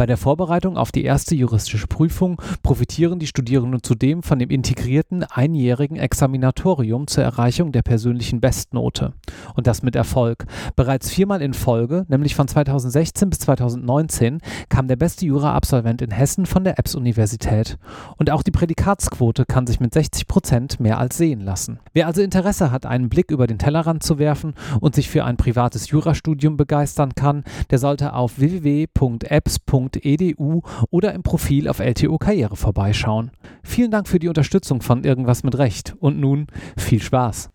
Bei der Vorbereitung auf die erste juristische Prüfung profitieren die Studierenden zudem von dem integrierten einjährigen Examinatorium zur Erreichung der persönlichen Bestnote. Und das mit Erfolg. Bereits viermal in Folge, nämlich von 2016 bis 2019, kam der beste Jura-Absolvent in Hessen von der EBS-Universität. Und auch die Prädikatsquote kann sich mit 60 Prozent mehr als sehen lassen. Wer also Interesse hat, einen Blick über den Tellerrand zu werfen und sich für ein privates Jurastudium begeistern kann, der sollte auf www.apps.de www.edu oder im Profil auf LTO Karriere vorbeischauen. Vielen Dank für die Unterstützung von Irgendwas mit Recht und nun viel Spaß.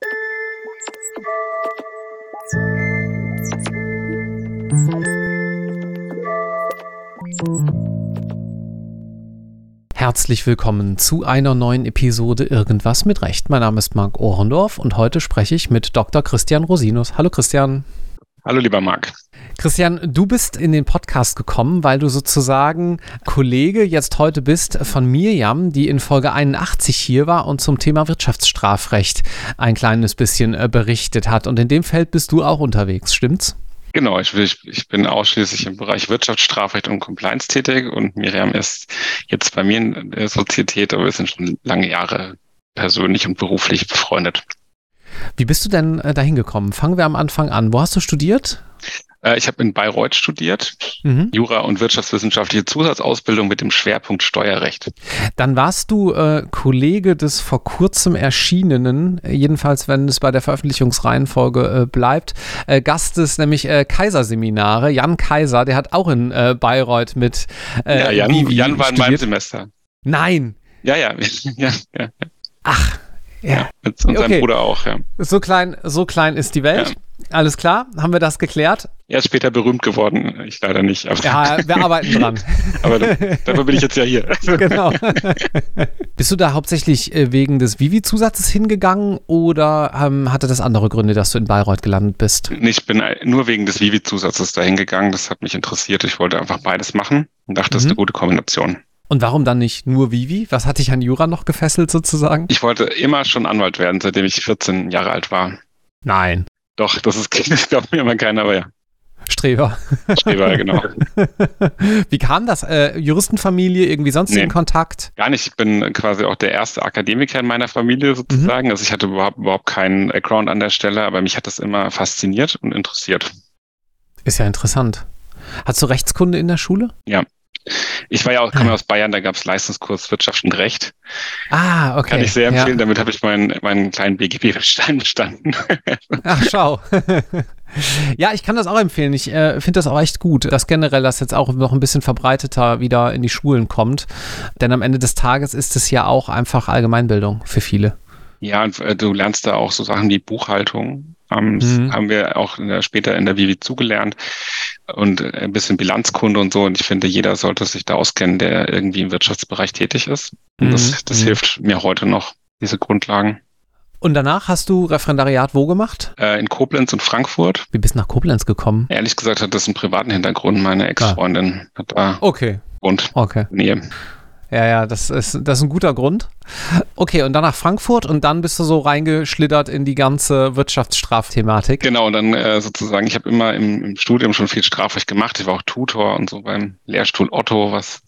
Herzlich willkommen zu einer neuen Episode Irgendwas mit Recht. Mein Name ist Marc Ohrendorf und heute spreche ich mit Dr. Christian Rosinus. Hallo Christian. Hallo lieber Marc. Christian, du bist in den Podcast gekommen, weil du sozusagen Kollege jetzt heute bist von Mirjam, die in Folge 81 hier war und zum Thema Wirtschaftsstrafrecht ein kleines bisschen äh, berichtet hat. Und in dem Feld bist du auch unterwegs, stimmt's? Genau, ich, ich bin ausschließlich im Bereich Wirtschaftsstrafrecht und Compliance tätig und Miriam ist jetzt bei mir in der Sozietät, aber wir sind schon lange Jahre persönlich und beruflich befreundet. Wie bist du denn äh, dahin gekommen? Fangen wir am Anfang an. Wo hast du studiert? Äh, ich habe in Bayreuth studiert, mhm. Jura und wirtschaftswissenschaftliche Zusatzausbildung mit dem Schwerpunkt Steuerrecht. Dann warst du äh, Kollege des vor kurzem erschienenen, jedenfalls wenn es bei der Veröffentlichungsreihenfolge äh, bleibt, äh, Gastes, nämlich äh, Kaiserseminare. Jan Kaiser, der hat auch in äh, Bayreuth mit. ja, Jan, Jan war in meinem Semester. Nein. Ja, ja, ja, ja. Ach, ja. mit unserem okay. Bruder auch, ja. So klein, so klein ist die Welt. Ja. Alles klar, haben wir das geklärt? Er ist später berühmt geworden, ich leider nicht. Ja, wir arbeiten dran. aber dafür bin ich jetzt ja hier. genau. Bist du da hauptsächlich äh, wegen des Vivi-Zusatzes hingegangen oder ähm, hatte das andere Gründe, dass du in Bayreuth gelandet bist? Ich bin nur wegen des Vivi-Zusatzes da hingegangen. Das hat mich interessiert. Ich wollte einfach beides machen und dachte, das ist eine mhm. gute Kombination. Und warum dann nicht nur Vivi? Was hat dich an Jura noch gefesselt sozusagen? Ich wollte immer schon Anwalt werden, seitdem ich 14 Jahre alt war. Nein. Doch, das ist, das glaubt mir immer keiner, aber ja. Streber. Streber, genau. Wie kam das? Äh, Juristenfamilie, irgendwie sonst nee, in Kontakt? Gar nicht. Ich bin quasi auch der erste Akademiker in meiner Familie sozusagen. Mhm. Also ich hatte überhaupt, überhaupt keinen Background an der Stelle, aber mich hat das immer fasziniert und interessiert. Ist ja interessant. Hast du Rechtskunde in der Schule? Ja. Ich war ja auch, komme aus Bayern, da gab es Leistungskurs Wirtschaft und Recht. Ah, okay. Kann ich sehr empfehlen, ja. damit habe ich meinen, meinen kleinen BGB-Stein bestanden. Ach, schau. ja, ich kann das auch empfehlen. Ich äh, finde das auch echt gut, dass generell das jetzt auch noch ein bisschen verbreiteter wieder in die Schulen kommt. Denn am Ende des Tages ist es ja auch einfach Allgemeinbildung für viele. Ja, und äh, du lernst da auch so Sachen wie Buchhaltung. Ähm, mhm. haben wir auch in der, später in der Vivi zugelernt und ein bisschen Bilanzkunde und so. Und ich finde, jeder sollte sich da auskennen, der irgendwie im Wirtschaftsbereich tätig ist. Und mhm. das, das mhm. hilft mir heute noch, diese Grundlagen. Und danach hast du Referendariat wo gemacht? Äh, in Koblenz und Frankfurt. Wie bist du nach Koblenz gekommen? Ehrlich gesagt hat das einen privaten Hintergrund. Meine Ex-Freundin ah. hat da okay. und okay. Nähe. Ja, ja, das ist, das ist ein guter Grund. Okay, und dann nach Frankfurt und dann bist du so reingeschlittert in die ganze Wirtschaftsstrafthematik. Genau, und dann äh, sozusagen, ich habe immer im, im, Studium schon viel Strafrecht gemacht. Ich war auch Tutor und so beim Lehrstuhl Otto, was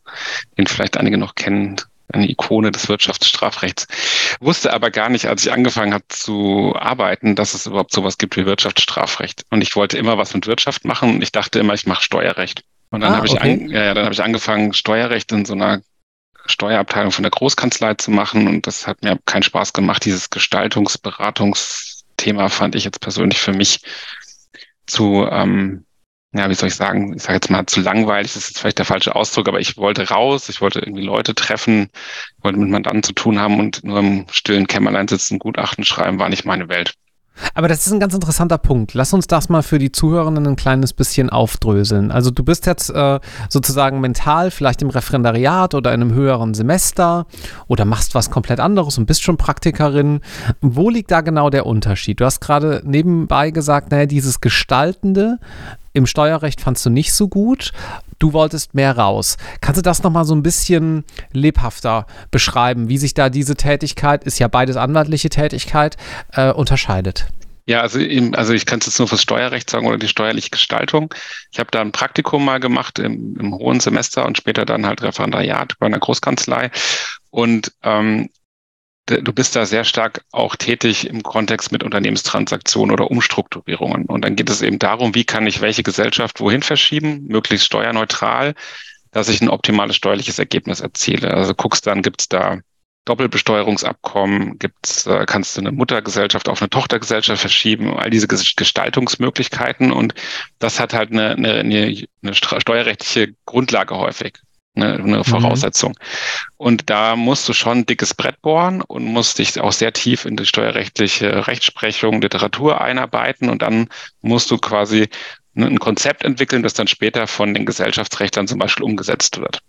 den vielleicht einige noch kennen, eine Ikone des Wirtschaftsstrafrechts. Wusste aber gar nicht, als ich angefangen habe zu arbeiten, dass es überhaupt sowas gibt wie Wirtschaftsstrafrecht. Und ich wollte immer was mit Wirtschaft machen und ich dachte immer, ich mache Steuerrecht. Und dann ah, habe ich, okay. an, dann hab ich angefangen, Steuerrecht in so einer Steuerabteilung von der Großkanzlei zu machen und das hat mir keinen Spaß gemacht. Dieses Gestaltungsberatungsthema fand ich jetzt persönlich für mich zu, ähm, ja, wie soll ich sagen, ich sage jetzt mal zu langweilig, das ist vielleicht der falsche Ausdruck, aber ich wollte raus, ich wollte irgendwie Leute treffen, wollte mit Mandanten zu tun haben und nur im stillen Kämmerlein sitzen, Gutachten schreiben, war nicht meine Welt. Aber das ist ein ganz interessanter Punkt. Lass uns das mal für die Zuhörenden ein kleines bisschen aufdröseln. Also du bist jetzt äh, sozusagen mental vielleicht im Referendariat oder in einem höheren Semester oder machst was komplett anderes und bist schon Praktikerin. Wo liegt da genau der Unterschied? Du hast gerade nebenbei gesagt, naja, dieses Gestaltende im Steuerrecht fandst du nicht so gut. Du wolltest mehr raus. Kannst du das nochmal so ein bisschen lebhafter beschreiben, wie sich da diese Tätigkeit, ist ja beides anwaltliche Tätigkeit, äh, unterscheidet? Ja, also, eben, also ich kann es jetzt nur fürs Steuerrecht sagen oder die steuerliche Gestaltung. Ich habe da ein Praktikum mal gemacht im, im hohen Semester und später dann halt Referendariat bei einer Großkanzlei. Und ähm, du bist da sehr stark auch tätig im Kontext mit Unternehmenstransaktionen oder Umstrukturierungen. Und dann geht es eben darum, wie kann ich welche Gesellschaft wohin verschieben, möglichst steuerneutral, dass ich ein optimales steuerliches Ergebnis erziele. Also guckst dann, gibt es da Doppelbesteuerungsabkommen, gibt's, äh, kannst du eine Muttergesellschaft auf eine Tochtergesellschaft verschieben, all diese Gestaltungsmöglichkeiten. Und das hat halt eine, eine, eine steuerrechtliche Grundlage häufig eine, eine mhm. Voraussetzung. Mhm. Und da musst du schon ein dickes Brett bohren und musst dich auch sehr tief in die steuerrechtliche Rechtsprechung, Literatur einarbeiten und dann musst du quasi ein Konzept entwickeln, das dann später von den Gesellschaftsrechtlern zum Beispiel umgesetzt wird.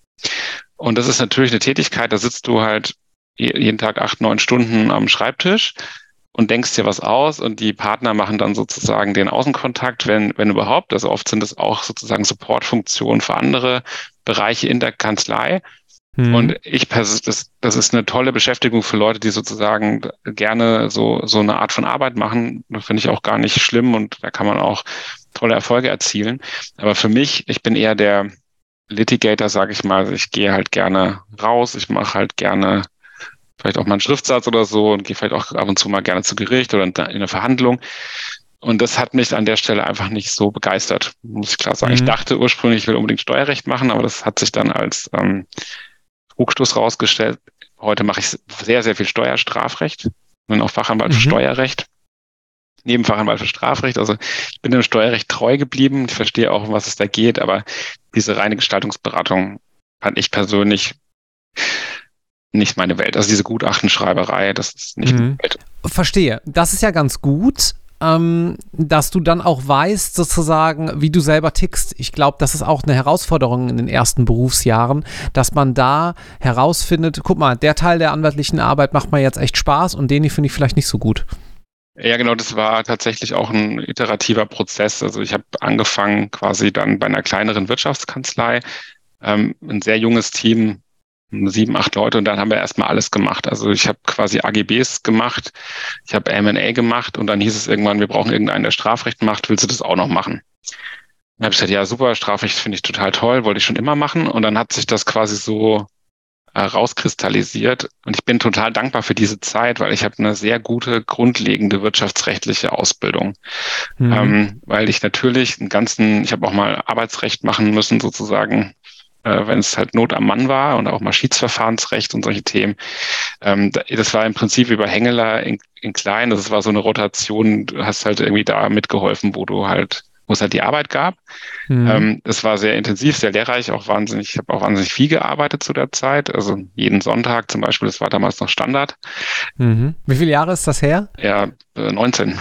Und das ist natürlich eine Tätigkeit, da sitzt du halt jeden Tag acht, neun Stunden am Schreibtisch und denkst dir was aus und die Partner machen dann sozusagen den Außenkontakt, wenn, wenn überhaupt. Also oft sind es auch sozusagen Supportfunktionen für andere Bereiche in der Kanzlei. Mhm. Und ich, das, das ist eine tolle Beschäftigung für Leute, die sozusagen gerne so, so eine Art von Arbeit machen. Das finde ich auch gar nicht schlimm und da kann man auch tolle Erfolge erzielen. Aber für mich, ich bin eher der Litigator, sage ich mal. Ich gehe halt gerne raus, ich mache halt gerne vielleicht auch mal einen Schriftsatz oder so und gehe vielleicht auch ab und zu mal gerne zu Gericht oder in eine Verhandlung. Und das hat mich an der Stelle einfach nicht so begeistert, muss ich klar sagen. Mhm. Ich dachte ursprünglich, ich will unbedingt Steuerrecht machen, aber das hat sich dann als ähm, Trugstoß rausgestellt. Heute mache ich sehr, sehr viel Steuerstrafrecht. Bin auch Fachanwalt mhm. für Steuerrecht. Neben Fachanwalt für Strafrecht. Also ich bin dem Steuerrecht treu geblieben. Ich verstehe auch, um was es da geht, aber diese reine Gestaltungsberatung fand ich persönlich nicht meine Welt. Also diese Gutachtenschreiberei, das ist nicht mhm. meine Welt. Verstehe. Das ist ja ganz gut ähm, dass du dann auch weißt, sozusagen, wie du selber tickst. Ich glaube, das ist auch eine Herausforderung in den ersten Berufsjahren, dass man da herausfindet, guck mal, der Teil der anwaltlichen Arbeit macht mir jetzt echt Spaß und den finde ich vielleicht nicht so gut. Ja, genau, das war tatsächlich auch ein iterativer Prozess. Also ich habe angefangen quasi dann bei einer kleineren Wirtschaftskanzlei, ähm, ein sehr junges Team sieben, acht Leute und dann haben wir erstmal alles gemacht. Also ich habe quasi AGBs gemacht, ich habe M&A gemacht und dann hieß es irgendwann, wir brauchen irgendeinen, der Strafrecht macht, willst du das auch noch machen? Dann habe ich gesagt, ja super, Strafrecht finde ich total toll, wollte ich schon immer machen und dann hat sich das quasi so äh, rauskristallisiert und ich bin total dankbar für diese Zeit, weil ich habe eine sehr gute grundlegende wirtschaftsrechtliche Ausbildung, mhm. ähm, weil ich natürlich einen ganzen, ich habe auch mal Arbeitsrecht machen müssen sozusagen äh, wenn es halt Not am Mann war und auch mal Schiedsverfahrensrecht und solche Themen. Ähm, das war im Prinzip über Hengeler in, in klein. Das war so eine Rotation. Du hast halt irgendwie da mitgeholfen, wo du halt wo es halt die Arbeit gab. Mhm. Ähm, das war sehr intensiv, sehr lehrreich, auch wahnsinnig, ich habe auch wahnsinnig viel gearbeitet zu der Zeit. Also jeden Sonntag zum Beispiel, das war damals noch Standard. Mhm. Wie viele Jahre ist das her? Ja, 19. Äh,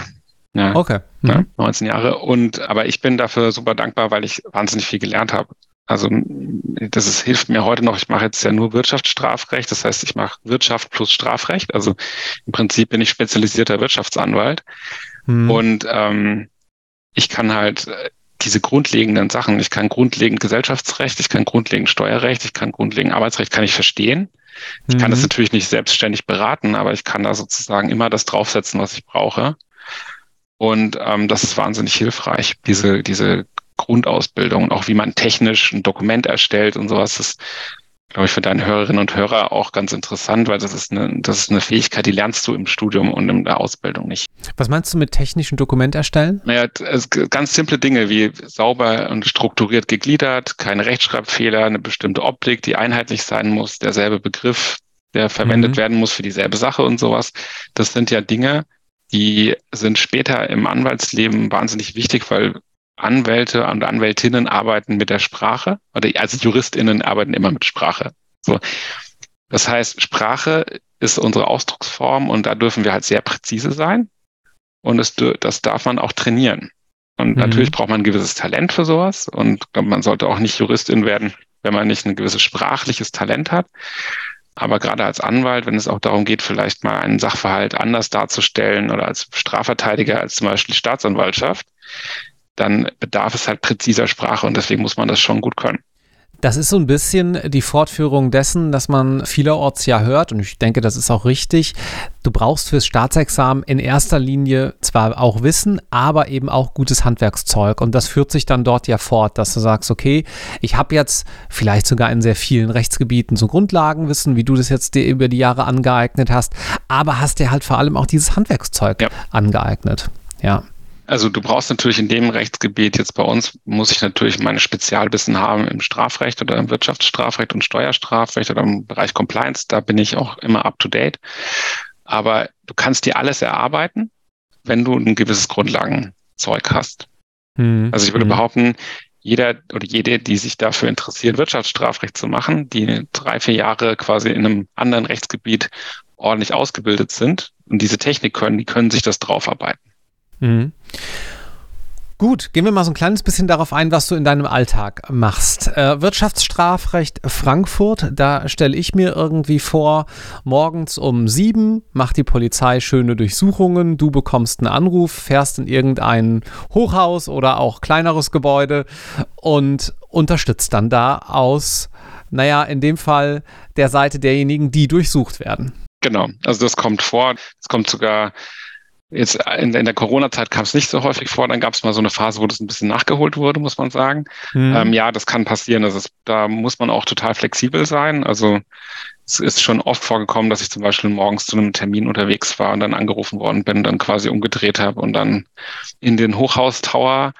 ja, okay. Mhm. Ja, 19 Jahre. Und aber ich bin dafür super dankbar, weil ich wahnsinnig viel gelernt habe. Also das ist, hilft mir heute noch. Ich mache jetzt ja nur Wirtschaftsstrafrecht. Das heißt, ich mache Wirtschaft plus Strafrecht. Also im Prinzip bin ich spezialisierter Wirtschaftsanwalt. Hm. Und ähm, ich kann halt äh, diese grundlegenden Sachen, ich kann grundlegend Gesellschaftsrecht, ich kann grundlegend Steuerrecht, ich kann grundlegend Arbeitsrecht, kann ich verstehen. Ich mhm. kann das mhm. natürlich nicht selbstständig beraten, aber ich kann da sozusagen immer das draufsetzen, was ich brauche. Und ähm, das ist wahnsinnig hilfreich, diese, diese Grundausbildung, auch wie man technisch ein Dokument erstellt und sowas. Das glaube ich, für deine Hörerinnen und Hörer auch ganz interessant, weil das ist eine, das ist eine Fähigkeit, die lernst du im Studium und in der Ausbildung nicht. Was meinst du mit technischem Dokument erstellen? Naja, ganz simple Dinge wie sauber und strukturiert gegliedert, keine Rechtschreibfehler, eine bestimmte Optik, die einheitlich sein muss, derselbe Begriff, der verwendet mhm. werden muss für dieselbe Sache und sowas. Das sind ja Dinge, die sind später im Anwaltsleben wahnsinnig wichtig, weil Anwälte und Anwältinnen arbeiten mit der Sprache oder also JuristInnen arbeiten immer mit Sprache. So. Das heißt, Sprache ist unsere Ausdrucksform und da dürfen wir halt sehr präzise sein. und es, das darf man auch trainieren. Und mhm. natürlich braucht man ein gewisses Talent für sowas und man sollte auch nicht Juristin werden, wenn man nicht ein gewisses sprachliches Talent hat. Aber gerade als Anwalt, wenn es auch darum geht, vielleicht mal einen Sachverhalt anders darzustellen oder als Strafverteidiger als zum Beispiel Staatsanwaltschaft, dann bedarf es halt präziser Sprache und deswegen muss man das schon gut können. Das ist so ein bisschen die Fortführung dessen, dass man vielerorts ja hört, und ich denke, das ist auch richtig. Du brauchst fürs Staatsexamen in erster Linie zwar auch Wissen, aber eben auch gutes Handwerkszeug. Und das führt sich dann dort ja fort, dass du sagst, okay, ich habe jetzt vielleicht sogar in sehr vielen Rechtsgebieten so Grundlagenwissen, wie du das jetzt dir über die Jahre angeeignet hast, aber hast dir halt vor allem auch dieses Handwerkszeug ja. angeeignet. Ja. Also du brauchst natürlich in dem Rechtsgebiet jetzt bei uns, muss ich natürlich meine Spezialwissen haben im Strafrecht oder im Wirtschaftsstrafrecht und Steuerstrafrecht oder im Bereich Compliance. Da bin ich auch immer up-to-date. Aber du kannst dir alles erarbeiten, wenn du ein gewisses Grundlagenzeug hast. Mhm. Also ich würde mhm. behaupten, jeder oder jede, die sich dafür interessiert, Wirtschaftsstrafrecht zu machen, die drei, vier Jahre quasi in einem anderen Rechtsgebiet ordentlich ausgebildet sind und diese Technik können, die können sich das draufarbeiten. Mhm. Gut, gehen wir mal so ein kleines bisschen darauf ein, was du in deinem Alltag machst. Äh, Wirtschaftsstrafrecht Frankfurt, da stelle ich mir irgendwie vor, morgens um sieben macht die Polizei schöne Durchsuchungen, du bekommst einen Anruf, fährst in irgendein Hochhaus oder auch kleineres Gebäude und unterstützt dann da aus, naja, in dem Fall der Seite derjenigen, die durchsucht werden. Genau, also das kommt vor, es kommt sogar Jetzt in, in der Corona-Zeit kam es nicht so häufig vor. Dann gab es mal so eine Phase, wo das ein bisschen nachgeholt wurde, muss man sagen. Mhm. Ähm, ja, das kann passieren. Das ist, da muss man auch total flexibel sein. Also es ist schon oft vorgekommen, dass ich zum Beispiel morgens zu einem Termin unterwegs war und dann angerufen worden bin, dann quasi umgedreht habe und dann in den Hochhaustower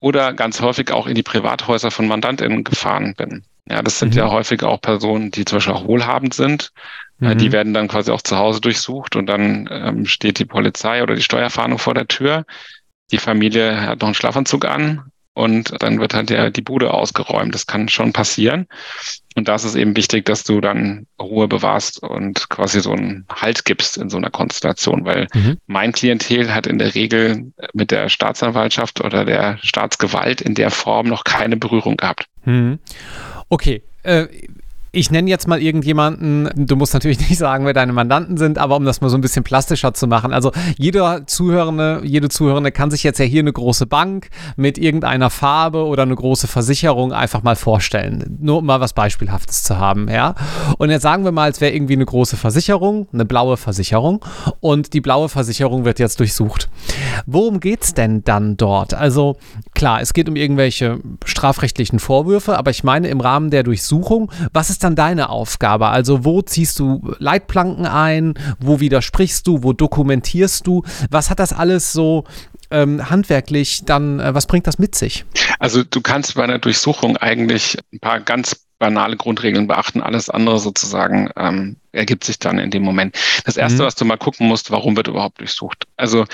oder ganz häufig auch in die Privathäuser von MandantInnen gefahren bin. Ja, das sind mhm. ja häufig auch Personen, die zum Beispiel auch wohlhabend sind. Äh, mhm. Die werden dann quasi auch zu Hause durchsucht und dann ähm, steht die Polizei oder die Steuerfahndung vor der Tür. Die Familie hat noch einen Schlafanzug an und dann wird halt ja die Bude ausgeräumt. Das kann schon passieren. Und da ist es eben wichtig, dass du dann Ruhe bewahrst und quasi so einen Halt gibst in so einer Konstellation, weil mhm. mein Klientel hat in der Regel mit der Staatsanwaltschaft oder der Staatsgewalt in der Form noch keine Berührung gehabt. Mhm. Okay. Ich nenne jetzt mal irgendjemanden, du musst natürlich nicht sagen, wer deine Mandanten sind, aber um das mal so ein bisschen plastischer zu machen. Also jeder Zuhörende, jede Zuhörende kann sich jetzt ja hier eine große Bank mit irgendeiner Farbe oder eine große Versicherung einfach mal vorstellen. Nur um mal was Beispielhaftes zu haben, ja. Und jetzt sagen wir mal, es wäre irgendwie eine große Versicherung, eine blaue Versicherung und die blaue Versicherung wird jetzt durchsucht. Worum geht es denn dann dort? Also klar, es geht um irgendwelche strafrechtlichen Vorwürfe, aber ich meine im Rahmen der Durchsuchung, was ist dann deine Aufgabe? Also wo ziehst du Leitplanken ein? Wo widersprichst du? Wo dokumentierst du? Was hat das alles so ähm, handwerklich dann, äh, was bringt das mit sich? Also du kannst bei einer Durchsuchung eigentlich ein paar ganz banale Grundregeln beachten. Alles andere sozusagen ähm, ergibt sich dann in dem Moment. Das Erste, mhm. was du mal gucken musst, warum wird überhaupt durchsucht? Also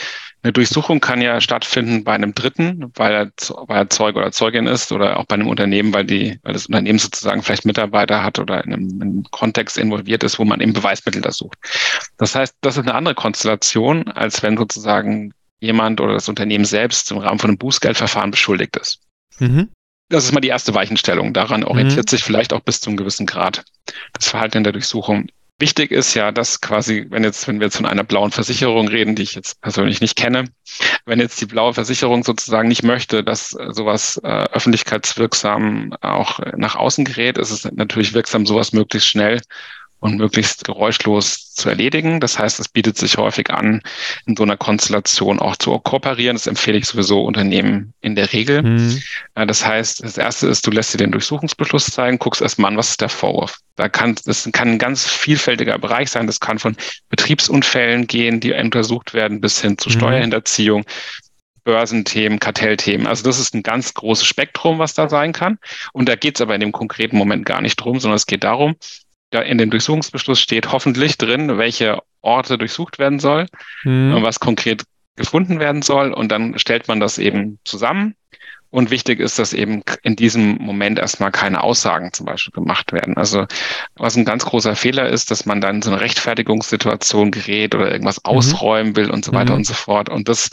eine Durchsuchung kann ja stattfinden bei einem Dritten, weil er, weil er Zeuge oder Zeugin ist oder auch bei einem Unternehmen, weil, die, weil das Unternehmen sozusagen vielleicht Mitarbeiter hat oder in einem, in einem Kontext involviert ist, wo man eben Beweismittel da sucht. Das heißt, das ist eine andere Konstellation, als wenn sozusagen jemand oder das Unternehmen selbst im Rahmen von einem Bußgeldverfahren beschuldigt ist. Mhm. Das ist mal die erste Weichenstellung. Daran orientiert mhm. sich vielleicht auch bis zu einem gewissen Grad das Verhalten in der Durchsuchung. Wichtig ist ja, dass quasi, wenn jetzt, wenn wir jetzt von einer blauen Versicherung reden, die ich jetzt persönlich nicht kenne, wenn jetzt die blaue Versicherung sozusagen nicht möchte, dass sowas äh, öffentlichkeitswirksam auch nach außen gerät, ist es natürlich wirksam, sowas möglichst schnell und möglichst geräuschlos zu erledigen. Das heißt, es bietet sich häufig an, in so einer Konstellation auch zu kooperieren. Das empfehle ich sowieso Unternehmen in der Regel. Mhm. Das heißt, das erste ist, du lässt dir den Durchsuchungsbeschluss zeigen, guckst erstmal an, was ist der Vorwurf. Da kann, das kann ein ganz vielfältiger Bereich sein. Das kann von Betriebsunfällen gehen, die untersucht werden, bis hin zu mhm. Steuerhinterziehung. Börsenthemen, Kartellthemen. Also das ist ein ganz großes Spektrum, was da sein kann. Und da geht es aber in dem konkreten Moment gar nicht drum, sondern es geht darum, da in dem Durchsuchungsbeschluss steht hoffentlich drin, welche Orte durchsucht werden soll mhm. und was konkret gefunden werden soll. Und dann stellt man das eben zusammen Und wichtig ist, dass eben in diesem Moment erstmal keine Aussagen zum Beispiel gemacht werden. Also was ein ganz großer Fehler ist, dass man dann so eine Rechtfertigungssituation gerät oder irgendwas mhm. ausräumen will und so weiter mhm. und so fort. Und das,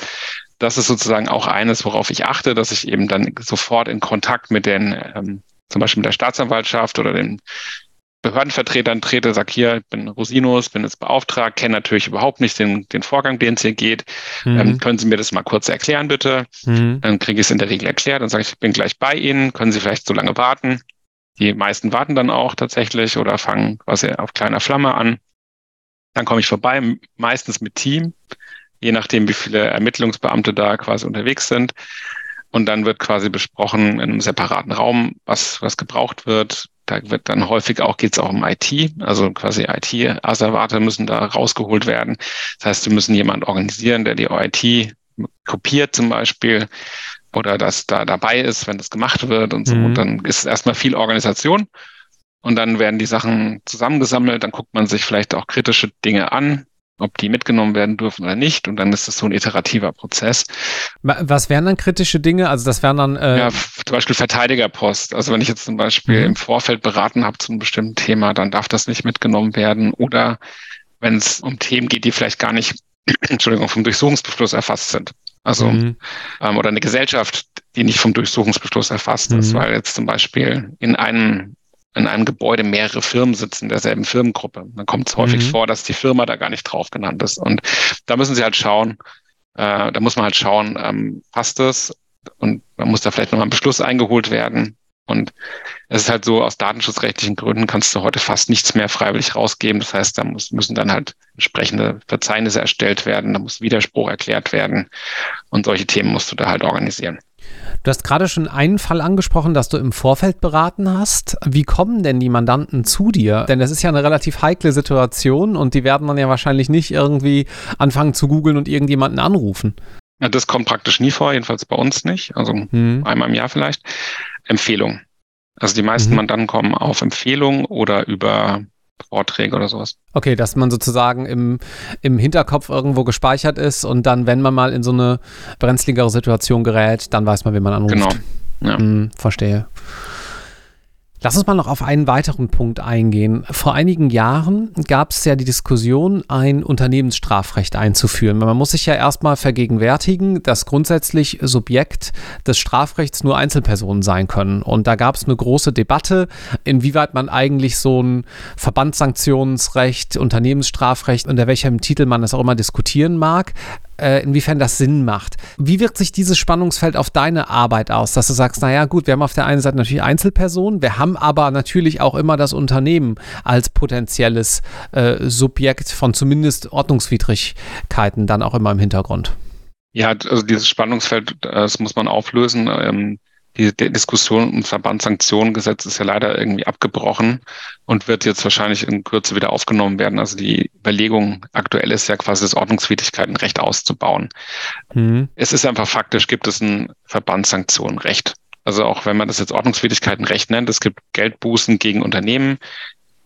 das ist sozusagen auch eines, worauf ich achte, dass ich eben dann sofort in Kontakt mit den, ähm, zum Beispiel mit der Staatsanwaltschaft oder den Behördenvertretern trete, sag hier, ich bin Rosinus, bin jetzt beauftragt, kenne natürlich überhaupt nicht den, den Vorgang, den es hier geht. Mhm. Ähm, können Sie mir das mal kurz erklären, bitte? Mhm. Dann kriege ich es in der Regel erklärt und sage ich, ich bin gleich bei Ihnen, können Sie vielleicht so lange warten? Die meisten warten dann auch tatsächlich oder fangen quasi auf kleiner Flamme an. Dann komme ich vorbei, meistens mit Team, je nachdem, wie viele Ermittlungsbeamte da quasi unterwegs sind. Und dann wird quasi besprochen in einem separaten Raum, was, was gebraucht wird, da wird dann häufig auch, geht es auch um IT, also quasi IT-Asservate müssen da rausgeholt werden. Das heißt, wir müssen jemanden organisieren, der die IT kopiert zum Beispiel oder dass da dabei ist, wenn das gemacht wird und so. Mhm. Und dann ist es erstmal viel Organisation. Und dann werden die Sachen zusammengesammelt, dann guckt man sich vielleicht auch kritische Dinge an, ob die mitgenommen werden dürfen oder nicht. Und dann ist es so ein iterativer Prozess. Was wären dann kritische Dinge? Also das wären dann äh ja, zum Beispiel Verteidigerpost. Also wenn ich jetzt zum Beispiel mhm. im Vorfeld beraten habe zu einem bestimmten Thema, dann darf das nicht mitgenommen werden. Oder wenn es um Themen geht, die vielleicht gar nicht, Entschuldigung, vom Durchsuchungsbeschluss erfasst sind. Also mhm. ähm, oder eine Gesellschaft, die nicht vom Durchsuchungsbeschluss erfasst mhm. ist, weil jetzt zum Beispiel in einem in einem Gebäude mehrere Firmen sitzen, derselben Firmengruppe. Dann kommt es häufig mhm. vor, dass die Firma da gar nicht drauf genannt ist. Und da müssen sie halt schauen, äh, da muss man halt schauen, ähm, passt das? Und man muss da vielleicht nochmal ein Beschluss eingeholt werden. Und es ist halt so, aus datenschutzrechtlichen Gründen kannst du heute fast nichts mehr freiwillig rausgeben. Das heißt, da muss, müssen dann halt entsprechende Verzeichnisse erstellt werden, da muss Widerspruch erklärt werden. Und solche Themen musst du da halt organisieren. Du hast gerade schon einen Fall angesprochen, dass du im Vorfeld beraten hast. Wie kommen denn die Mandanten zu dir? Denn das ist ja eine relativ heikle Situation und die werden dann ja wahrscheinlich nicht irgendwie anfangen zu googeln und irgendjemanden anrufen. Ja, das kommt praktisch nie vor, jedenfalls bei uns nicht. Also hm. einmal im Jahr vielleicht. Empfehlung. Also die meisten mhm. Mandanten kommen auf Empfehlung oder über Vorträge oder sowas. Okay, dass man sozusagen im, im Hinterkopf irgendwo gespeichert ist und dann, wenn man mal in so eine brenzligere Situation gerät, dann weiß man, wie man anruft. Genau. Ja. Hm, verstehe. Lass uns mal noch auf einen weiteren Punkt eingehen. Vor einigen Jahren gab es ja die Diskussion, ein Unternehmensstrafrecht einzuführen. Man muss sich ja erstmal vergegenwärtigen, dass grundsätzlich Subjekt des Strafrechts nur Einzelpersonen sein können. Und da gab es eine große Debatte, inwieweit man eigentlich so ein Verbandssanktionsrecht, Unternehmensstrafrecht, unter welchem Titel man das auch immer diskutieren mag, äh, inwiefern das Sinn macht. Wie wirkt sich dieses Spannungsfeld auf deine Arbeit aus, dass du sagst, naja gut, wir haben auf der einen Seite natürlich Einzelpersonen, wir haben aber natürlich auch immer das Unternehmen als potenzielles äh, Subjekt von zumindest Ordnungswidrigkeiten dann auch immer im Hintergrund. Ja, also dieses Spannungsfeld, das muss man auflösen. Die, die Diskussion um Verbandssanktionengesetz ist ja leider irgendwie abgebrochen und wird jetzt wahrscheinlich in Kürze wieder aufgenommen werden. Also die Überlegung aktuell ist ja quasi das Ordnungswidrigkeitenrecht auszubauen. Mhm. Es ist einfach faktisch, gibt es ein Verbandssanktionenrecht. Also auch wenn man das jetzt Ordnungswidrigkeitenrecht nennt, es gibt Geldbußen gegen Unternehmen.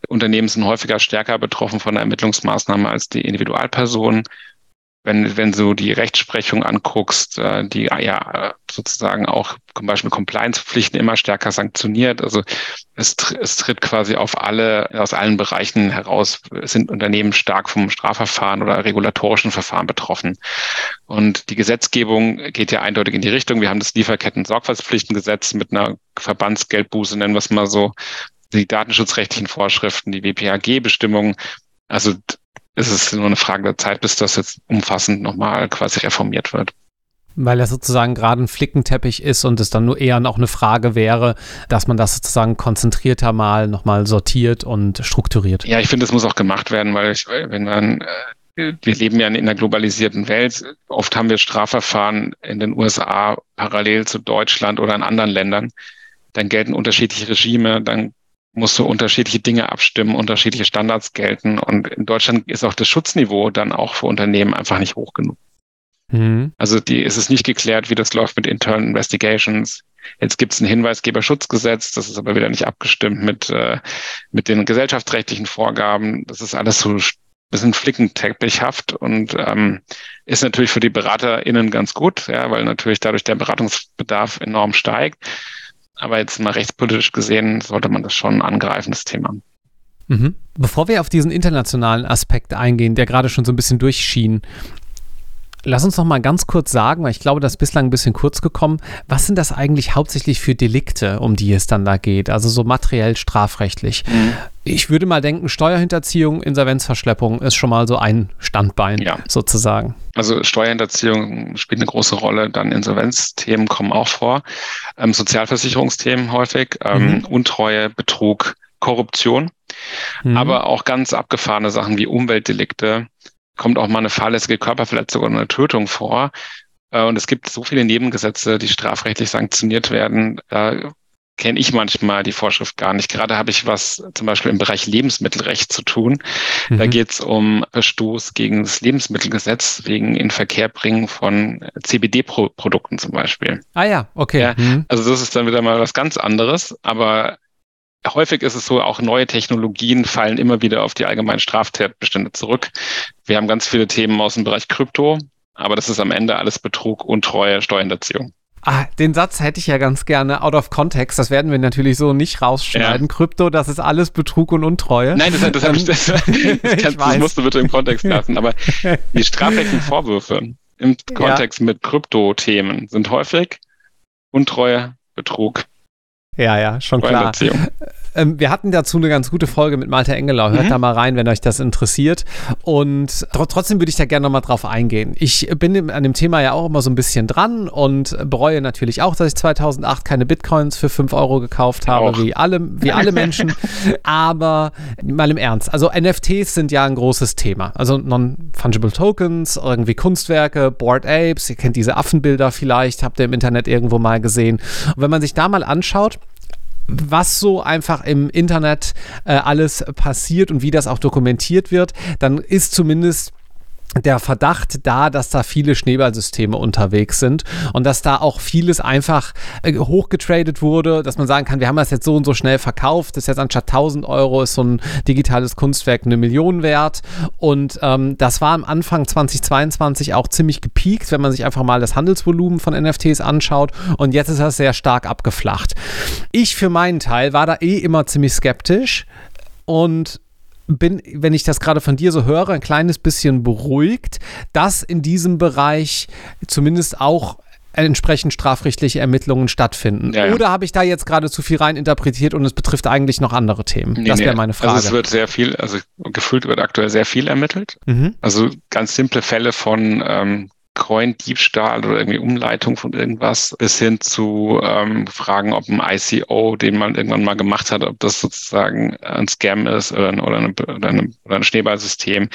Unternehmen sind häufiger stärker betroffen von der Ermittlungsmaßnahme als die Individualpersonen wenn, wenn du die Rechtsprechung anguckst, äh, die ja sozusagen auch zum Beispiel Compliance-Pflichten immer stärker sanktioniert. Also es, es tritt quasi auf alle, aus allen Bereichen heraus, sind Unternehmen stark vom Strafverfahren oder regulatorischen Verfahren betroffen. Und die Gesetzgebung geht ja eindeutig in die Richtung. Wir haben das Lieferketten-Sorgfaltspflichtengesetz mit einer Verbandsgeldbuße, nennen wir es mal so, die datenschutzrechtlichen Vorschriften, die WPAG-Bestimmungen. Also ist es nur eine Frage der Zeit, bis das jetzt umfassend nochmal quasi reformiert wird. Weil er sozusagen gerade ein Flickenteppich ist und es dann nur eher noch eine Frage wäre, dass man das sozusagen konzentrierter mal nochmal sortiert und strukturiert. Ja, ich finde, es muss auch gemacht werden, weil ich, wenn man, äh, wir leben ja in einer globalisierten Welt. Oft haben wir Strafverfahren in den USA parallel zu Deutschland oder in anderen Ländern. Dann gelten unterschiedliche Regime, dann musst du unterschiedliche Dinge abstimmen, unterschiedliche Standards gelten. Und in Deutschland ist auch das Schutzniveau dann auch für Unternehmen einfach nicht hoch genug. Mhm. Also die ist es nicht geklärt, wie das läuft mit Internal Investigations. Jetzt gibt es ein Hinweisgeberschutzgesetz, das ist aber wieder nicht abgestimmt mit, äh, mit den gesellschaftsrechtlichen Vorgaben. Das ist alles so bisschen flickenteppichhaft und ähm, ist natürlich für die BeraterInnen ganz gut, ja, weil natürlich dadurch der Beratungsbedarf enorm steigt. Aber jetzt mal rechtspolitisch gesehen sollte man das schon angreifen, das Thema. Mhm. Bevor wir auf diesen internationalen Aspekt eingehen, der gerade schon so ein bisschen durchschien, Lass uns noch mal ganz kurz sagen, weil ich glaube, das ist bislang ein bisschen kurz gekommen. Was sind das eigentlich hauptsächlich für Delikte, um die es dann da geht? Also so materiell strafrechtlich. Mhm. Ich würde mal denken, Steuerhinterziehung, Insolvenzverschleppung ist schon mal so ein Standbein ja. sozusagen. Also Steuerhinterziehung spielt eine große Rolle, dann Insolvenzthemen kommen auch vor, ähm, Sozialversicherungsthemen häufig, ähm, mhm. Untreue, Betrug, Korruption, mhm. aber auch ganz abgefahrene Sachen wie Umweltdelikte, kommt auch mal eine fahrlässige Körperverletzung oder eine Tötung vor. Äh, und es gibt so viele Nebengesetze, die strafrechtlich sanktioniert werden. Da kenne ich manchmal die Vorschrift gar nicht. Gerade habe ich was zum Beispiel im Bereich Lebensmittelrecht zu tun. Mhm. Da geht es um Verstoß gegen das Lebensmittelgesetz wegen Inverkehrbringen von CBD-Produkten zum Beispiel. Ah ja, okay. Ja, mhm. Also das ist dann wieder mal was ganz anderes. Aber häufig ist es so, auch neue Technologien fallen immer wieder auf die allgemeinen Straftatbestände zurück. Wir haben ganz viele Themen aus dem Bereich Krypto, aber das ist am Ende alles Betrug, Untreue, Steuerhinterziehung. Ah, den Satz hätte ich ja ganz gerne out of context. Das werden wir natürlich so nicht rausschneiden. Ja. Krypto, das ist alles Betrug und Untreue. Nein, das, das, ich, das, das, kannst, das musst du bitte im Kontext lassen. Aber die strafrechtlichen Vorwürfe im Kontext ja. mit Krypto-Themen sind häufig Untreue, Betrug, ja, ja, schon klar. Ähm, wir hatten dazu eine ganz gute Folge mit Malte Engelau. Hört mhm. da mal rein, wenn euch das interessiert. Und tr trotzdem würde ich da gerne nochmal drauf eingehen. Ich bin an dem Thema ja auch immer so ein bisschen dran und bereue natürlich auch, dass ich 2008 keine Bitcoins für 5 Euro gekauft habe, auch. wie alle, wie alle Menschen. Aber mal im Ernst. Also NFTs sind ja ein großes Thema. Also Non-Fungible Tokens, irgendwie Kunstwerke, Board Apes. Ihr kennt diese Affenbilder vielleicht, habt ihr im Internet irgendwo mal gesehen. Und wenn man sich da mal anschaut, was so einfach im Internet äh, alles passiert und wie das auch dokumentiert wird, dann ist zumindest der Verdacht da, dass da viele Schneeballsysteme unterwegs sind und dass da auch vieles einfach äh, hochgetradet wurde, dass man sagen kann, wir haben das jetzt so und so schnell verkauft, das ist jetzt anstatt 1000 Euro ist so ein digitales Kunstwerk eine Million wert und ähm, das war am Anfang 2022 auch ziemlich gepiekt, wenn man sich einfach mal das Handelsvolumen von NFTs anschaut und jetzt ist das sehr stark abgeflacht. Ich für meinen Teil war da eh immer ziemlich skeptisch und bin, wenn ich das gerade von dir so höre, ein kleines bisschen beruhigt, dass in diesem Bereich zumindest auch entsprechend strafrechtliche Ermittlungen stattfinden. Ja, ja. Oder habe ich da jetzt gerade zu viel rein interpretiert und es betrifft eigentlich noch andere Themen? Nee, das wäre meine Frage. Also es wird sehr viel, also gefühlt wird aktuell sehr viel ermittelt. Mhm. Also ganz simple Fälle von ähm, Coin-Diebstahl oder irgendwie Umleitung von irgendwas, bis hin zu ähm, Fragen, ob ein ICO, den man irgendwann mal gemacht hat, ob das sozusagen ein Scam ist oder, ein, oder, eine, oder, eine, oder ein Schneeballsystem.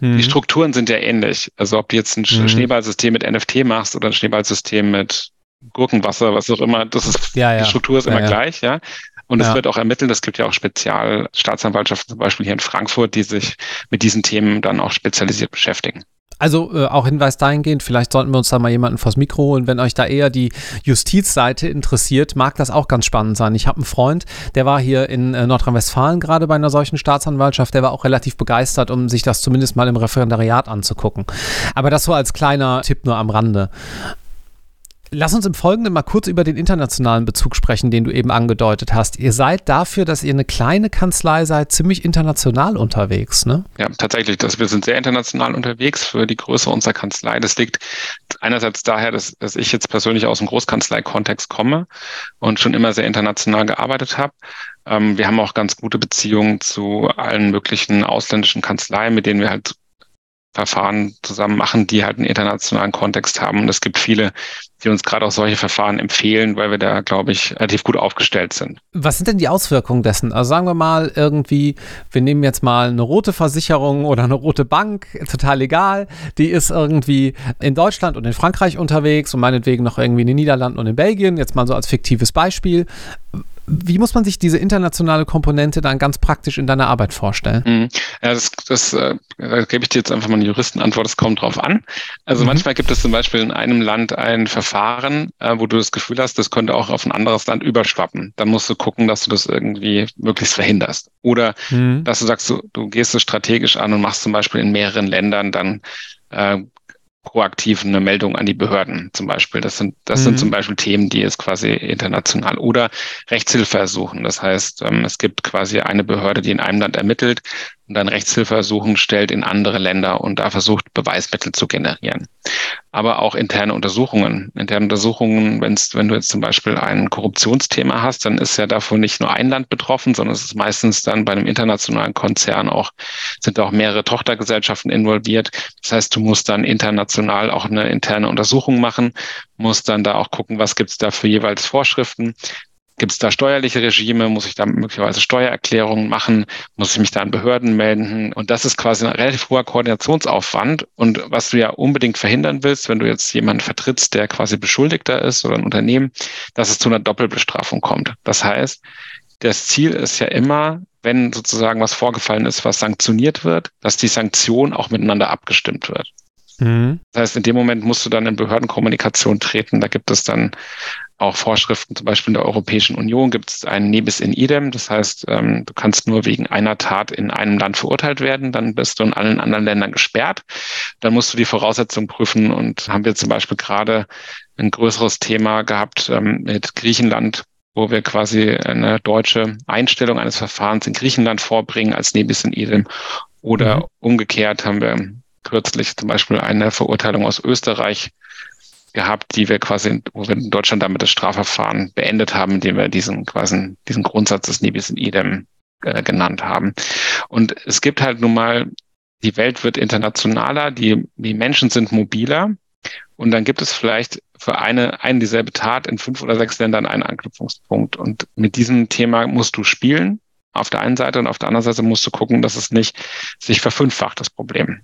Mhm. Die Strukturen sind ja ähnlich. Also ob du jetzt ein mhm. Schneeballsystem mit NFT machst oder ein Schneeballsystem mit Gurkenwasser, was auch immer, das ist, ja, ja. die Struktur ist immer ja, gleich, ja. Und es wird auch ermittelt, es gibt ja auch Spezialstaatsanwaltschaften, zum Beispiel hier in Frankfurt, die sich mit diesen Themen dann auch spezialisiert beschäftigen. Also äh, auch Hinweis dahingehend, vielleicht sollten wir uns da mal jemanden vors Mikro holen, wenn euch da eher die Justizseite interessiert, mag das auch ganz spannend sein. Ich habe einen Freund, der war hier in äh, Nordrhein-Westfalen gerade bei einer solchen Staatsanwaltschaft, der war auch relativ begeistert, um sich das zumindest mal im Referendariat anzugucken. Aber das so als kleiner Tipp nur am Rande. Lass uns im Folgenden mal kurz über den internationalen Bezug sprechen, den du eben angedeutet hast. Ihr seid dafür, dass ihr eine kleine Kanzlei seid, ziemlich international unterwegs, ne? Ja, tatsächlich. Das, wir sind sehr international unterwegs für die Größe unserer Kanzlei. Das liegt einerseits daher, dass, dass ich jetzt persönlich aus dem Großkanzlei-Kontext komme und schon immer sehr international gearbeitet habe. Ähm, wir haben auch ganz gute Beziehungen zu allen möglichen ausländischen Kanzleien, mit denen wir halt Verfahren zusammen machen, die halt einen internationalen Kontext haben. Und es gibt viele, die uns gerade auch solche Verfahren empfehlen, weil wir da, glaube ich, relativ gut aufgestellt sind. Was sind denn die Auswirkungen dessen? Also sagen wir mal irgendwie, wir nehmen jetzt mal eine rote Versicherung oder eine rote Bank, total egal. Die ist irgendwie in Deutschland und in Frankreich unterwegs und meinetwegen noch irgendwie in den Niederlanden und in Belgien, jetzt mal so als fiktives Beispiel Wie muss man sich diese internationale Komponente dann ganz praktisch in deiner Arbeit vorstellen? Mhm. Ja, das, das äh, da gebe ich dir jetzt einfach mal eine Juristenantwort, es kommt drauf an. Also mhm. manchmal gibt es zum Beispiel in einem Land ein Verfahren, äh, wo du das Gefühl hast, das könnte auch auf ein anderes Land überschwappen. Dann musst du gucken, dass du das irgendwie möglichst verhinderst. Oder mhm. dass du sagst, du, du gehst es strategisch an und machst zum Beispiel in mehreren Ländern dann äh, proaktiv eine Meldung an die Behörden zum Beispiel. Das sind, das mhm. sind zum Beispiel Themen, die es quasi international oder Rechtshilfe ersuchen. Das heißt, ähm, es gibt quasi eine Behörde, die in einem Land ermittelt und dann Rechtshilfeersuchen stellt in andere Länder und da versucht, Beweismittel zu generieren. Aber auch interne Untersuchungen. Interne Untersuchungen, wenn's, wenn du jetzt zum Beispiel ein Korruptionsthema hast, dann ist ja davon nicht nur ein Land betroffen, sondern es ist meistens dann bei einem internationalen Konzern auch, sind auch mehrere Tochtergesellschaften involviert. Das heißt, du musst dann international auch eine interne Untersuchung machen, musst dann da auch gucken, was gibt's da für jeweils Vorschriften. Gibt es da steuerliche Regime? Muss ich da möglicherweise Steuererklärungen machen? Muss ich mich da an Behörden melden? Und das ist quasi ein relativ hoher Koordinationsaufwand. Und was du ja unbedingt verhindern willst, wenn du jetzt jemanden vertrittst, der quasi Beschuldigter ist oder ein Unternehmen, dass es zu einer Doppelbestrafung kommt. Das heißt, das Ziel ist ja immer, wenn sozusagen was vorgefallen ist, was sanktioniert wird, dass die Sanktion auch miteinander abgestimmt wird. Mhm. Das heißt, in dem Moment musst du dann in Behördenkommunikation treten. Da gibt es dann auch Vorschriften, zum Beispiel in der Europäischen Union gibt es ein Nebis in idem. Das heißt, ähm, du kannst nur wegen einer Tat in einem Land verurteilt werden, dann bist du in allen anderen Ländern gesperrt. Dann musst du die Voraussetzungen prüfen und haben wir zum Beispiel gerade ein größeres Thema gehabt ähm, mit Griechenland, wo wir quasi eine deutsche Einstellung eines Verfahrens in Griechenland vorbringen als Nebis in idem. Oder mhm. umgekehrt haben wir kürzlich zum Beispiel eine Verurteilung aus Österreich gehabt, die wir quasi, wo wir in Deutschland damit das Strafverfahren beendet haben, indem wir diesen quasi diesen Grundsatz des Nibis in idem äh, genannt haben. Und es gibt halt nun mal, die Welt wird internationaler, die, die Menschen sind mobiler und dann gibt es vielleicht für eine, eine dieselbe Tat in fünf oder sechs Ländern einen Anknüpfungspunkt. Und mit diesem Thema musst du spielen auf der einen Seite und auf der anderen Seite musst du gucken, dass es nicht sich verfünffacht, das Problem.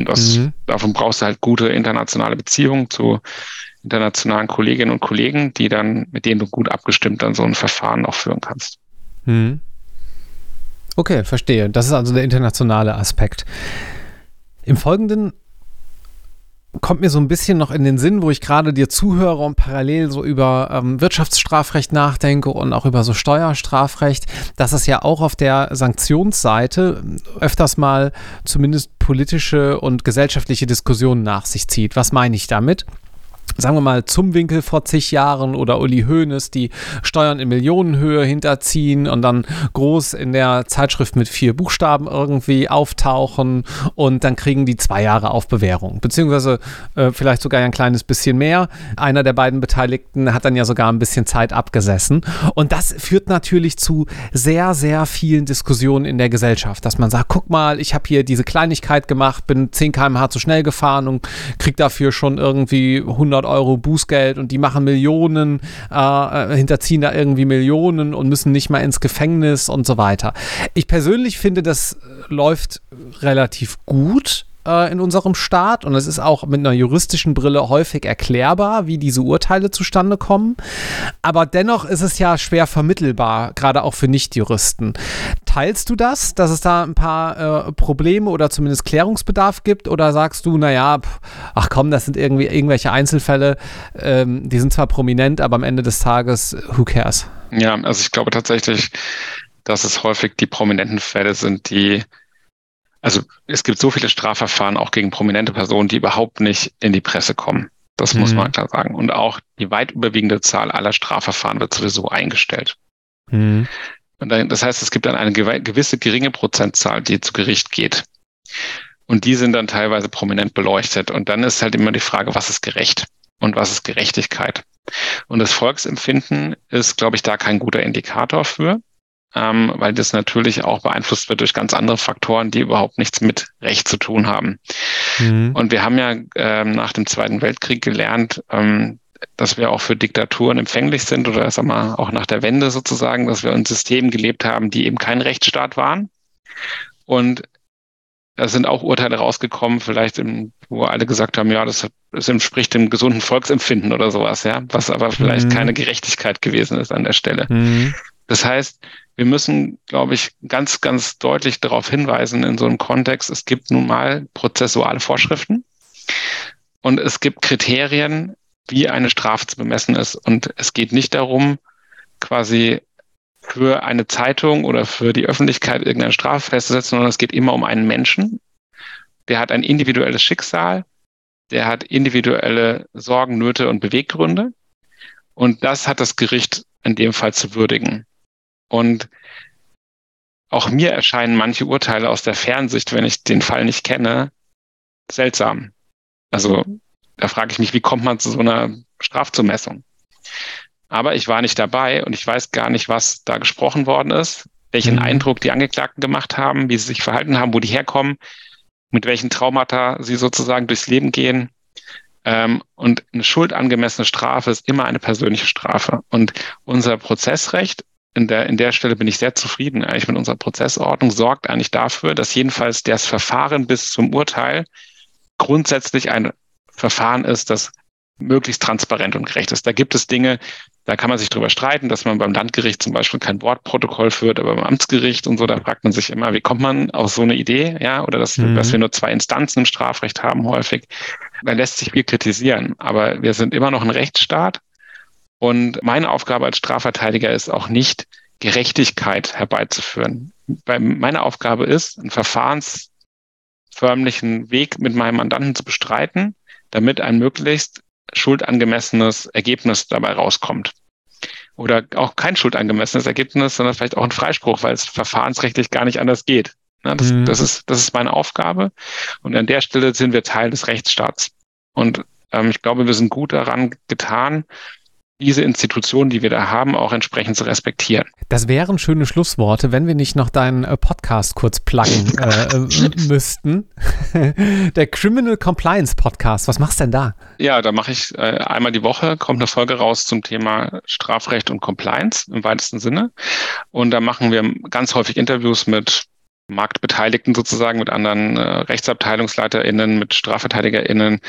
Und das, mhm. davon brauchst du halt gute internationale Beziehungen zu internationalen Kolleginnen und Kollegen, die dann, mit denen du gut abgestimmt dann so ein Verfahren auch führen kannst. Mhm. Okay, verstehe. Das ist also der internationale Aspekt. Im Folgenden kommt mir so ein bisschen noch in den Sinn, wo ich gerade dir zuhöre und parallel so über ähm, Wirtschaftsstrafrecht nachdenke und auch über so Steuerstrafrecht, dass es ja auch auf der Sanktionsseite öfters mal zumindest politische und gesellschaftliche Diskussionen nach sich zieht. Was meine ich damit? Sagen wir mal, zum Winkel vor zig Jahren oder Uli Hoeneß, die Steuern in Millionenhöhe hinterziehen und dann groß in der Zeitschrift mit vier Buchstaben irgendwie auftauchen und dann kriegen die zwei Jahre auf Bewährung, beziehungsweise äh, vielleicht sogar ein kleines bisschen mehr. Einer der beiden Beteiligten hat dann ja sogar ein bisschen Zeit abgesessen und das führt natürlich zu sehr, sehr vielen Diskussionen in der Gesellschaft, dass man sagt, guck mal, ich habe hier diese Kleinigkeit gemacht, bin 10 km/h zu schnell gefahren und krieg dafür schon irgendwie 100 Euro Bußgeld und die machen Millionen, äh, hinterziehen da irgendwie Millionen und müssen nicht mal ins Gefängnis und so weiter. Ich persönlich finde, das läuft relativ gut äh, in unserem Staat und es ist auch mit einer juristischen Brille häufig erklärbar, wie diese Urteile zustande kommen. Aber dennoch ist es ja schwer vermittelbar, gerade auch für Nichtjuristen. Teilst du das, dass es da ein paar äh, Probleme oder zumindest Klärungsbedarf gibt? Oder sagst du, naja, ach komm, das sind irgendwie irgendwelche Einzelfälle, ähm, die sind zwar prominent, aber am Ende des Tages, who cares? Ja, also ich glaube tatsächlich, dass es häufig die prominenten Fälle sind, die also es gibt so viele Strafverfahren auch gegen prominente Personen, die überhaupt nicht in die Presse kommen. Das mhm. muss man klar sagen. Und auch die weit überwiegende Zahl aller Strafverfahren wird sowieso eingestellt. Mhm. Und dann, das heißt, es gibt dann eine gewisse geringe Prozentzahl, die zu Gericht geht. Und die sind dann teilweise prominent beleuchtet. Und dann ist halt immer die Frage, was ist gerecht und was ist Gerechtigkeit? Und das Volksempfinden ist, glaube ich, da kein guter Indikator für ähm, weil das natürlich auch beeinflusst wird durch ganz andere Faktoren, die überhaupt nichts mit Recht zu tun haben. Mhm. Und wir haben ja ähm, nach dem Zweiten Weltkrieg gelernt, ähm, dass wir auch für Diktaturen empfänglich sind oder sag mal auch nach der Wende sozusagen, dass wir in Systemen gelebt haben, die eben kein Rechtsstaat waren. Und da sind auch Urteile rausgekommen, vielleicht im, wo alle gesagt haben, ja, das, das entspricht dem gesunden Volksempfinden oder sowas, ja, was aber vielleicht mhm. keine Gerechtigkeit gewesen ist an der Stelle. Mhm. Das heißt, wir müssen, glaube ich, ganz, ganz deutlich darauf hinweisen in so einem Kontext, es gibt nun mal prozessuale Vorschriften und es gibt Kriterien, wie eine Strafe zu bemessen ist. Und es geht nicht darum, quasi für eine Zeitung oder für die Öffentlichkeit irgendeine Strafe festzusetzen, sondern es geht immer um einen Menschen. Der hat ein individuelles Schicksal, der hat individuelle Sorgen, Nöte und Beweggründe. Und das hat das Gericht in dem Fall zu würdigen. Und auch mir erscheinen manche Urteile aus der Fernsicht, wenn ich den Fall nicht kenne, seltsam. Also da frage ich mich, wie kommt man zu so einer Strafzumessung? Aber ich war nicht dabei und ich weiß gar nicht, was da gesprochen worden ist, welchen mhm. Eindruck die Angeklagten gemacht haben, wie sie sich verhalten haben, wo die herkommen, mit welchen Traumata sie sozusagen durchs Leben gehen. Ähm, und eine schuldangemessene Strafe ist immer eine persönliche Strafe. Und unser Prozessrecht, in der, in der Stelle bin ich sehr zufrieden eigentlich mit unserer Prozessordnung, sorgt eigentlich dafür, dass jedenfalls das Verfahren bis zum Urteil grundsätzlich ein Verfahren ist, das möglichst transparent und gerecht ist. Da gibt es Dinge, da kann man sich drüber streiten, dass man beim Landgericht zum Beispiel kein Wortprotokoll führt, aber beim Amtsgericht und so, da fragt man sich immer, wie kommt man auf so eine Idee, ja, oder dass, mhm. dass wir nur zwei Instanzen im Strafrecht haben häufig. Da lässt sich viel kritisieren, aber wir sind immer noch ein Rechtsstaat und meine Aufgabe als Strafverteidiger ist auch nicht, Gerechtigkeit herbeizuführen. Meine Aufgabe ist, einen verfahrensförmlichen Weg mit meinem Mandanten zu bestreiten, damit ein möglichst schuldangemessenes Ergebnis dabei rauskommt. Oder auch kein schuldangemessenes Ergebnis, sondern vielleicht auch ein Freispruch, weil es verfahrensrechtlich gar nicht anders geht. das, mhm. das, ist, das ist meine Aufgabe. Und an der Stelle sind wir Teil des Rechtsstaats. Und ähm, ich glaube, wir sind gut daran getan, diese Institutionen, die wir da haben, auch entsprechend zu respektieren. Das wären schöne Schlussworte, wenn wir nicht noch deinen äh, Podcast kurz pluggen äh, äh müssten. Der Criminal Compliance Podcast, was machst du denn da? Ja, da mache ich äh, einmal die Woche, kommt eine Folge raus zum Thema Strafrecht und Compliance im weitesten Sinne. Und da machen wir ganz häufig Interviews mit Marktbeteiligten sozusagen, mit anderen äh, RechtsabteilungsleiterInnen, mit StrafverteidigerInnen.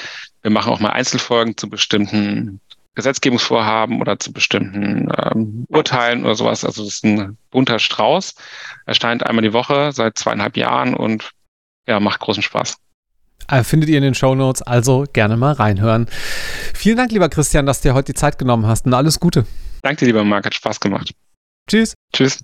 Wir machen auch mal Einzelfolgen zu bestimmten Gesetzgebungsvorhaben oder zu bestimmten ähm, Urteilen oder sowas. Also das ist ein bunter Strauß. Erscheint einmal die Woche seit zweieinhalb Jahren und ja, macht großen Spaß. Äh, findet ihr in den Show Notes, also gerne mal reinhören. Vielen Dank, lieber Christian, dass du dir heute die Zeit genommen hast und alles Gute. Danke dir, lieber Marc, hat Spaß gemacht. Tschüss. Tschüss.